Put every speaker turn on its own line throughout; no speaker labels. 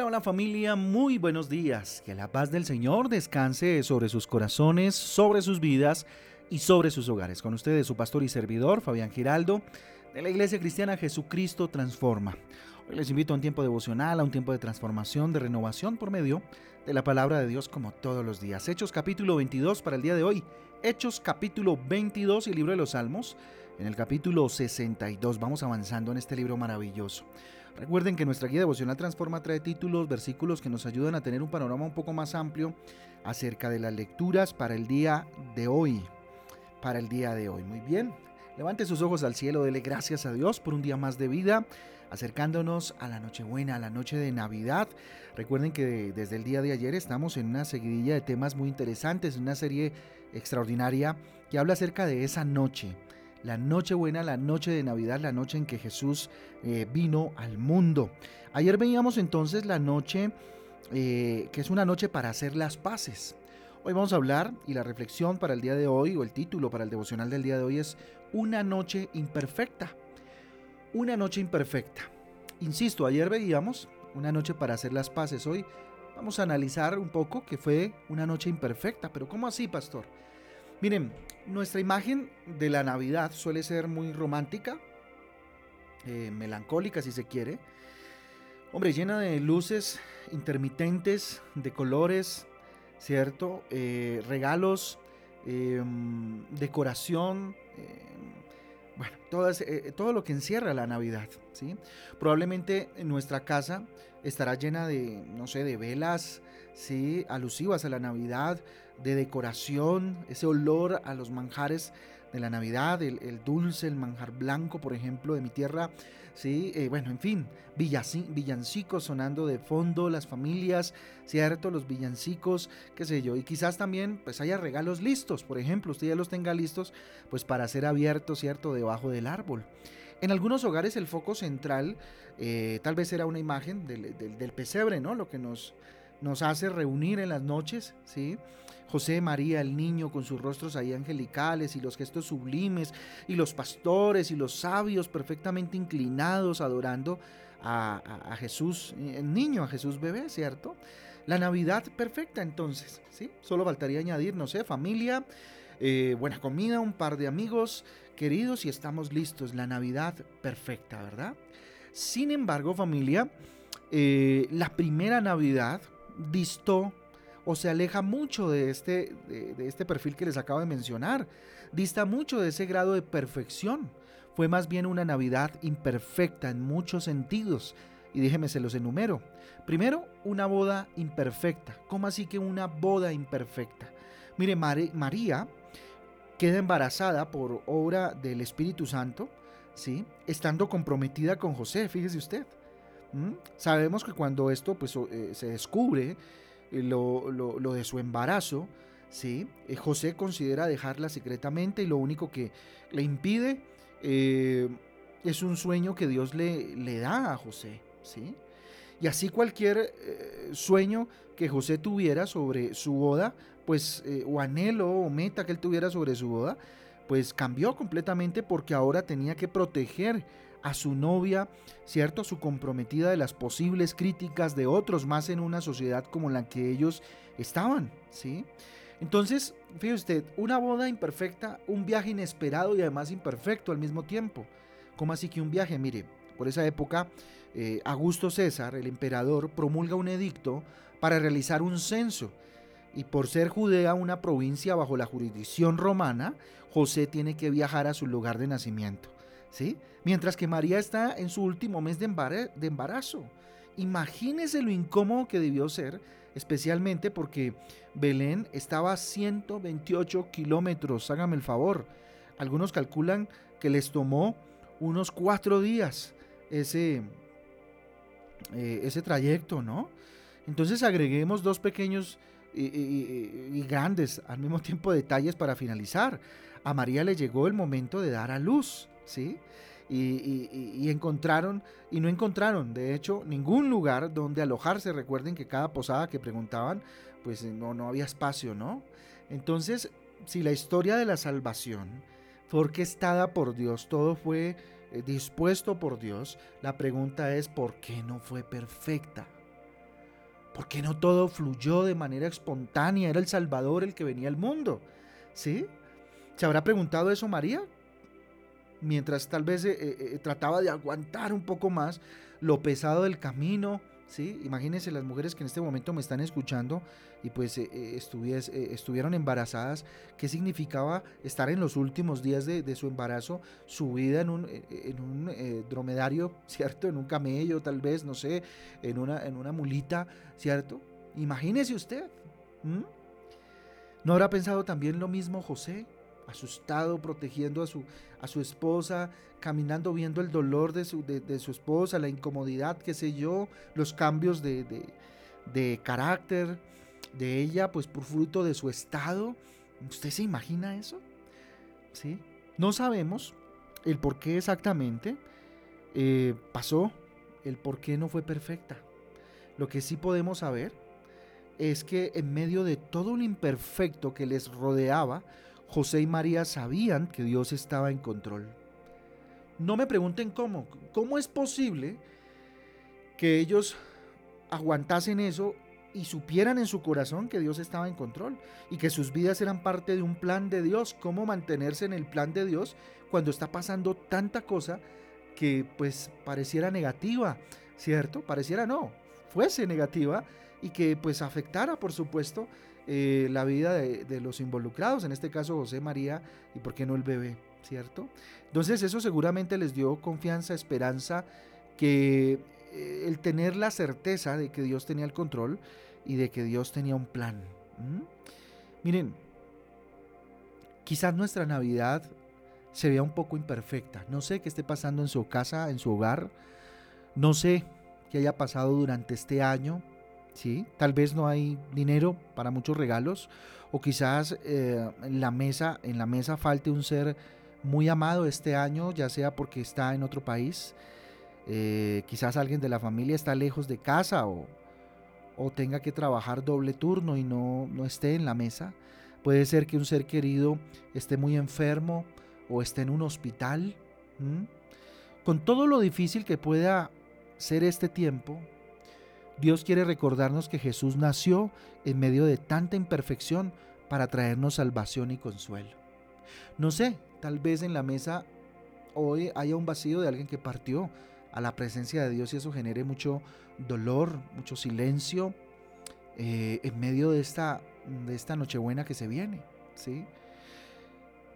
Hola, familia, muy buenos días. Que la paz del Señor descanse sobre sus corazones, sobre sus vidas y sobre sus hogares. Con ustedes su pastor y servidor, Fabián Giraldo, de la Iglesia Cristiana Jesucristo Transforma. Les invito a un tiempo devocional, a un tiempo de transformación, de renovación por medio de la palabra de Dios como todos los días. Hechos capítulo 22 para el día de hoy. Hechos capítulo 22 y libro de los Salmos en el capítulo 62. Vamos avanzando en este libro maravilloso. Recuerden que nuestra guía devocional Transforma trae títulos, versículos que nos ayudan a tener un panorama un poco más amplio acerca de las lecturas para el día de hoy. Para el día de hoy. Muy bien. Levante sus ojos al cielo, dele gracias a Dios por un día más de vida, acercándonos a la Nochebuena, a la noche de Navidad. Recuerden que desde el día de ayer estamos en una seguidilla de temas muy interesantes, una serie extraordinaria que habla acerca de esa noche la noche buena, la noche de Navidad, la noche en que Jesús eh, vino al mundo. Ayer veíamos entonces la noche eh, que es una noche para hacer las paces. Hoy vamos a hablar y la reflexión para el día de hoy o el título para el devocional del día de hoy es Una noche imperfecta. Una noche imperfecta. Insisto, ayer veíamos una noche para hacer las paces. Hoy vamos a analizar un poco que fue una noche imperfecta. Pero ¿cómo así, pastor? Miren, nuestra imagen de la Navidad suele ser muy romántica, eh, melancólica si se quiere. Hombre, llena de luces intermitentes, de colores, ¿cierto? Eh, regalos, em, decoración, em, bueno, eh, todo lo que encierra la Navidad, ¿sí? Probablemente en nuestra casa estará llena de, no sé, de velas, ¿sí? Alusivas a la Navidad, de decoración, ese olor a los manjares de la Navidad, el, dulce, el manjar blanco, por ejemplo, de mi tierra. Sí, eh, bueno, en fin, villancicos sonando de fondo, las familias, ¿cierto? Los villancicos, qué sé yo. Y quizás también pues haya regalos listos, por ejemplo, usted ya los tenga listos, pues para ser abiertos, ¿cierto? Debajo del árbol. En algunos hogares el foco central eh, tal vez era una imagen del, del, pesebre, ¿no? Lo que nos, nos hace reunir en las noches, ¿sí? José María, el niño, con sus rostros ahí angelicales y los gestos sublimes, y los pastores y los sabios perfectamente inclinados adorando a, Jesús, el niño, a Jesús bebé, ¿cierto? La Navidad perfecta entonces, ¿sí? Solo faltaría añadir, no sé, familia, eh, buena comida, un par de amigos queridos y estamos listos. La Navidad perfecta, ¿verdad? Sin embargo, familia, eh, la primera Navidad distó o se aleja mucho de este, de, este perfil que les acabo de mencionar. Dista mucho de ese grado de perfección. Fue más bien una Navidad imperfecta en muchos sentidos. Y déjeme se los enumero. Primero, una boda imperfecta. ¿Cómo así que una boda imperfecta? Mire, María queda embarazada por obra del Espíritu Santo, ¿sí? estando comprometida con José, fíjese usted. Sabemos que cuando esto pues, eh, se descubre, eh, lo, de su embarazo, ¿sí? Eh, José considera dejarla secretamente y lo único que le impide es un sueño que Dios le, le da a José. ¿sí? Y así cualquier sueño que José tuviera sobre su boda, pues, o anhelo o meta que él tuviera sobre su boda, pues cambió completamente porque ahora tenía que proteger a su novia, ¿cierto? Su comprometida de las posibles críticas de otros más en una sociedad como la que ellos estaban, ¿sí? Entonces, fíjese usted, una boda imperfecta, un viaje inesperado y además imperfecto al mismo tiempo. ¿Cómo así que un viaje? Mire, por esa época, eh, Augusto César, el emperador, promulga un edicto para realizar un censo. Y por ser Judea una provincia bajo la jurisdicción romana, José tiene que viajar a su lugar de nacimiento. Mientras que María está en su último mes de embarazo. Imagínese lo incómodo que debió ser, especialmente porque Belén estaba a 128 kilómetros, hágame el favor. Algunos calculan que les tomó unos cuatro días ese, eh, ese trayecto, ¿no? Entonces agreguemos dos pequeños y, y, grandes al mismo tiempo detalles para finalizar. A María le llegó el momento de dar a luz. ¿Sí? Y, encontraron, y no encontraron, de hecho, ningún lugar donde alojarse. Recuerden que cada posada que preguntaban, pues no, no había espacio, ¿no? Entonces, si la historia de la salvación fue orquestada por Dios, todo fue eh, dispuesto por Dios, la pregunta es, ¿por qué no fue perfecta? ¿Por qué no todo fluyó de manera espontánea? Era el Salvador el que venía al mundo. ¿Sí? ¿Se habrá preguntado eso María? Mientras tal vez eh, eh, eh, trataba de aguantar un poco más lo pesado del camino, ¿sí? Imagínense las mujeres que en este momento me están escuchando y pues estuvieron embarazadas, ¿qué significaba estar en los últimos días de, su embarazo, subida en un, en un dromedario, ¿cierto? En un camello tal vez, no sé, en una, en una mulita, ¿cierto? Imagínese usted. ¿No habrá pensado también lo mismo José? Asustado, protegiendo a su, a su esposa, caminando viendo el dolor de su, de, su esposa, la incomodidad, qué sé yo, los cambios de, de, carácter de ella, pues por fruto de su estado. ¿Usted se imagina eso? ¿Sí? No sabemos el por qué exactamente eh, pasó, el por qué no fue perfecta. Lo que sí podemos saber es que en medio de todo un imperfecto que les rodeaba, José y María sabían que Dios estaba en control. No me pregunten cómo. ¿Cómo es posible que ellos aguantasen eso y supieran en su corazón que Dios estaba en control y que sus vidas eran parte de un plan de Dios? ¿Cómo mantenerse en el plan de Dios cuando está pasando tanta cosa que pues pareciera negativa, ¿cierto? Pareciera no, fuese negativa y que pues afectara, por supuesto, eh, la vida de, los involucrados, en este caso José María y por qué no el bebé, ¿cierto? Entonces eso seguramente les dio confianza, esperanza, que eh, el tener la certeza de que Dios tenía el control y de que Dios tenía un plan. Miren, quizás nuestra Navidad se vea un poco imperfecta. No sé qué esté pasando en su casa, en su hogar. No sé qué haya pasado durante este año ¿sí? Tal vez no hay dinero para muchos regalos o quizás eh, en, la mesa, en la mesa falte un ser muy amado este año, ya sea porque está en otro país, eh, quizás alguien de la familia está lejos de casa o, tenga que trabajar doble turno y no, no esté en la mesa. Puede ser que un ser querido esté muy enfermo o esté en un hospital. Con todo lo difícil que pueda ser este tiempo, Dios quiere recordarnos que Jesús nació en medio de tanta imperfección para traernos salvación y consuelo. No sé, tal vez en la mesa hoy haya un vacío de alguien que partió a la presencia de Dios y eso genere mucho dolor, mucho silencio eh, en medio de esta, de esta Nochebuena que se viene. ¿sí?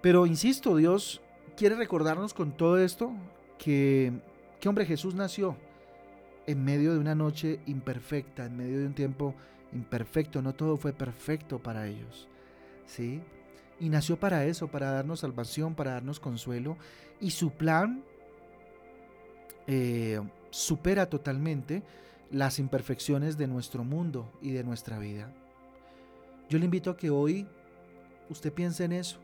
Pero insisto, Dios quiere recordarnos con todo esto que, que hombre Jesús nació en medio de una noche imperfecta, en medio de un tiempo imperfecto. No todo fue perfecto para ellos. ¿Sí? Y nació para eso, para darnos salvación, para darnos consuelo. Y su plan eh, supera totalmente las imperfecciones de nuestro mundo y de nuestra vida. Yo le invito a que hoy usted piense en eso.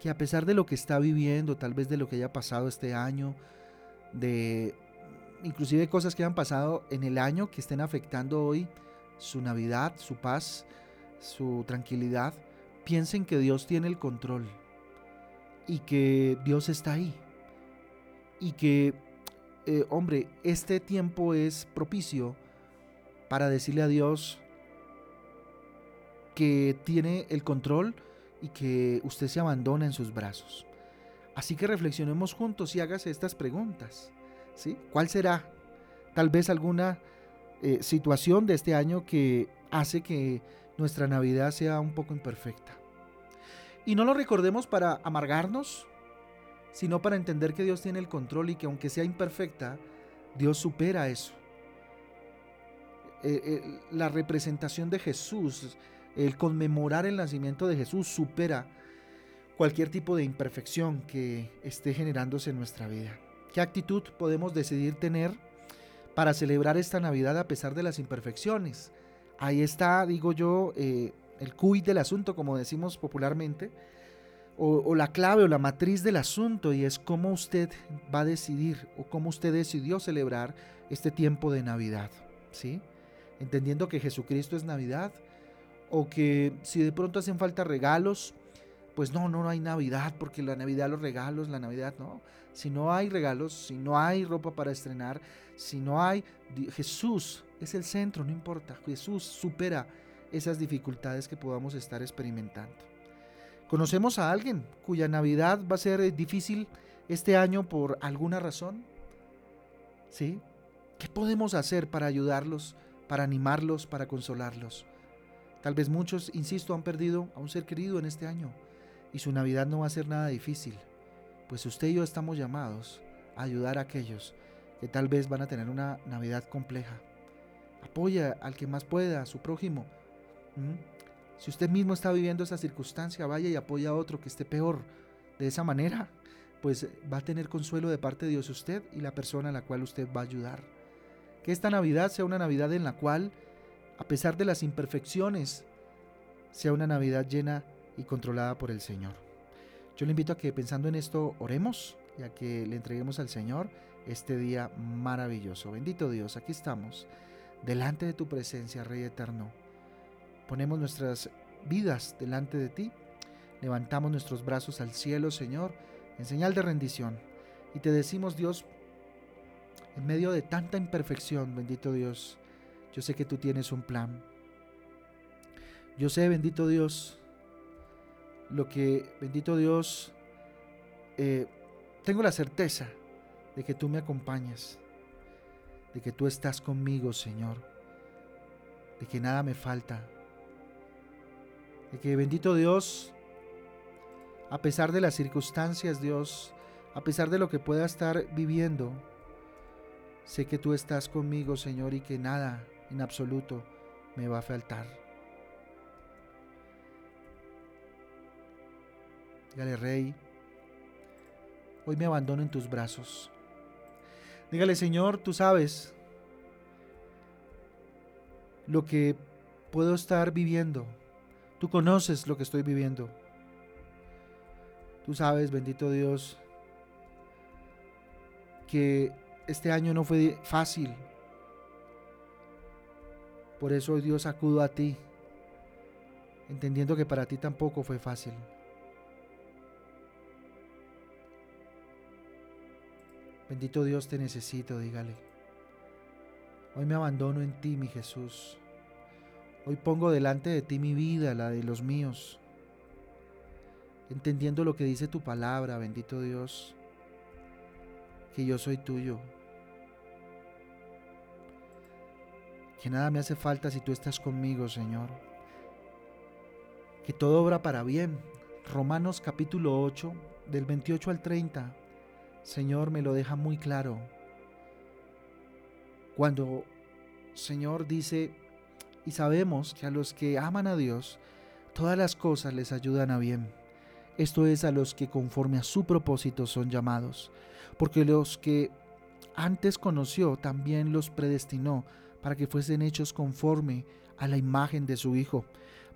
Que a pesar de lo que está viviendo, tal vez de lo que haya pasado este año, de inclusive cosas que han pasado en el año que estén afectando hoy su Navidad, su paz, su tranquilidad, piensen que Dios tiene el control y que Dios está ahí. Y que, eh, hombre, este tiempo es propicio para decirle a Dios que tiene el control y que usted se abandona en sus brazos. Así que reflexionemos juntos y hágase estas preguntas. ¿Cuál será tal vez alguna eh, situación de este año que hace que nuestra Navidad sea un poco imperfecta? Y no lo recordemos para amargarnos, sino para entender que Dios tiene el control y que aunque sea imperfecta, Dios supera eso. Eh, eh, la representación de Jesús, el conmemorar el nacimiento de Jesús supera cualquier tipo de imperfección que esté generándose en nuestra vida. ¿Qué actitud podemos decidir tener para celebrar esta Navidad a pesar de las imperfecciones? Ahí está, digo yo, eh, el cuid del asunto, como decimos popularmente, o, la clave o la matriz del asunto, y es cómo usted va a decidir o cómo usted decidió celebrar este tiempo de Navidad, ¿sí? Entendiendo que Jesucristo es Navidad, o que si de pronto hacen falta regalos, pues no, no, no hay Navidad, porque la Navidad, los regalos, la Navidad, no. Si no hay regalos, si no hay ropa para estrenar, si no hay, Jesús es el centro, no importa. Jesús supera esas dificultades que podamos estar experimentando. ¿Conocemos a alguien cuya Navidad va a ser eh, difícil este año por alguna razón? ¿Sí? ¿Qué podemos hacer para ayudarlos, para animarlos, para consolarlos? Tal vez muchos, insisto, han perdido a un ser querido en este año y su Navidad no va a ser nada difícil, pues usted y yo estamos llamados a ayudar a aquellos que tal vez van a tener una Navidad compleja. Apoya al que más pueda, a su prójimo. Si usted mismo está viviendo esa circunstancia, vaya y apoya a otro que esté peor. De esa manera, pues va a tener consuelo de parte de Dios usted y la persona a la cual usted va a ayudar. Que esta Navidad sea una Navidad en la cual, a pesar de las imperfecciones, sea una Navidad llena y controlada por el Señor. Yo le invito a que pensando en esto oremos y a que le entreguemos al Señor este día maravilloso. Bendito Dios, aquí estamos, delante de tu presencia, Rey eterno. Ponemos nuestras vidas delante de ti, levantamos nuestros brazos al cielo, Señor, en señal de rendición. Y te decimos, Dios, en medio de tanta imperfección, bendito Dios, yo sé que tú tienes un plan. Yo sé, bendito Dios, lo que, bendito Dios, eh, tengo la certeza de que tú me acompañas, de que tú estás conmigo, Señor, de que nada me falta, de que, bendito Dios, a pesar de las circunstancias, Dios, a pesar de lo que pueda estar viviendo, sé que tú estás conmigo, Señor, y que nada en absoluto me va a faltar. Dígale, Rey, hoy me abandono en tus brazos. Dígale, Señor, tú sabes lo que puedo estar viviendo. Tú conoces lo que estoy viviendo. Tú sabes, bendito Dios, que este año no fue fácil. Por eso Dios acudo a ti, entendiendo que para ti tampoco fue fácil. Bendito Dios te necesito, dígale. Hoy me abandono en ti, mi Jesús. Hoy pongo delante de ti mi vida, la de los míos entendiendo lo que dice tu palabra, bendito Dios, que yo soy tuyo, que nada me hace falta si tú estás conmigo, Señor, que todo obra para bien. Romanos capítulo 8, del 28 al 30, Señor, me lo deja muy claro. Cuando Señor dice, y sabemos que a los que aman a Dios, todas las cosas les ayudan a bien esto es a los que conforme a su propósito son llamados, porque los que antes conoció también los predestinó para que fuesen hechos conforme a la imagen de su Hijo,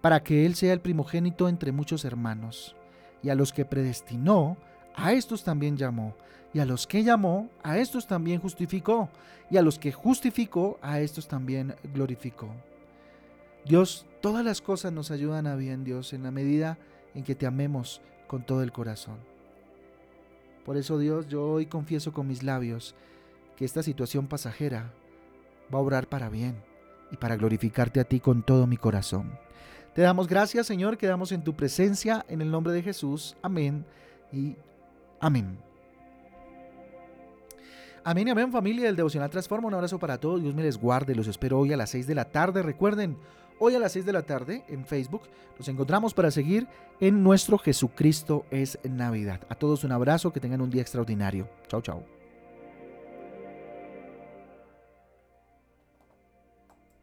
para que Él sea el primogénito entre muchos hermanos. Y a los que predestinó, a estos también llamó, y a los que llamó, a estos también justificó, y a los que justificó, a estos también glorificó. Dios, todas las cosas nos ayudan a bien, Dios, en la medida en que te amemos con todo el corazón. Por eso Dios, yo hoy confieso con mis labios que esta situación pasajera va a obrar para bien y para glorificarte a ti con todo mi corazón. Te damos gracias Señor, quedamos en tu presencia en el nombre de Jesús. Amén y amén. Amén y amén familia del Devocional Transforma. Un abrazo para todos. Dios me les guarde. Los espero hoy a las 6 de la tarde. Recuerden, Hoy a las 6 de la tarde en Facebook nos encontramos para seguir en nuestro Jesucristo es Navidad. A todos un abrazo, que tengan un día extraordinario. Chao, chao.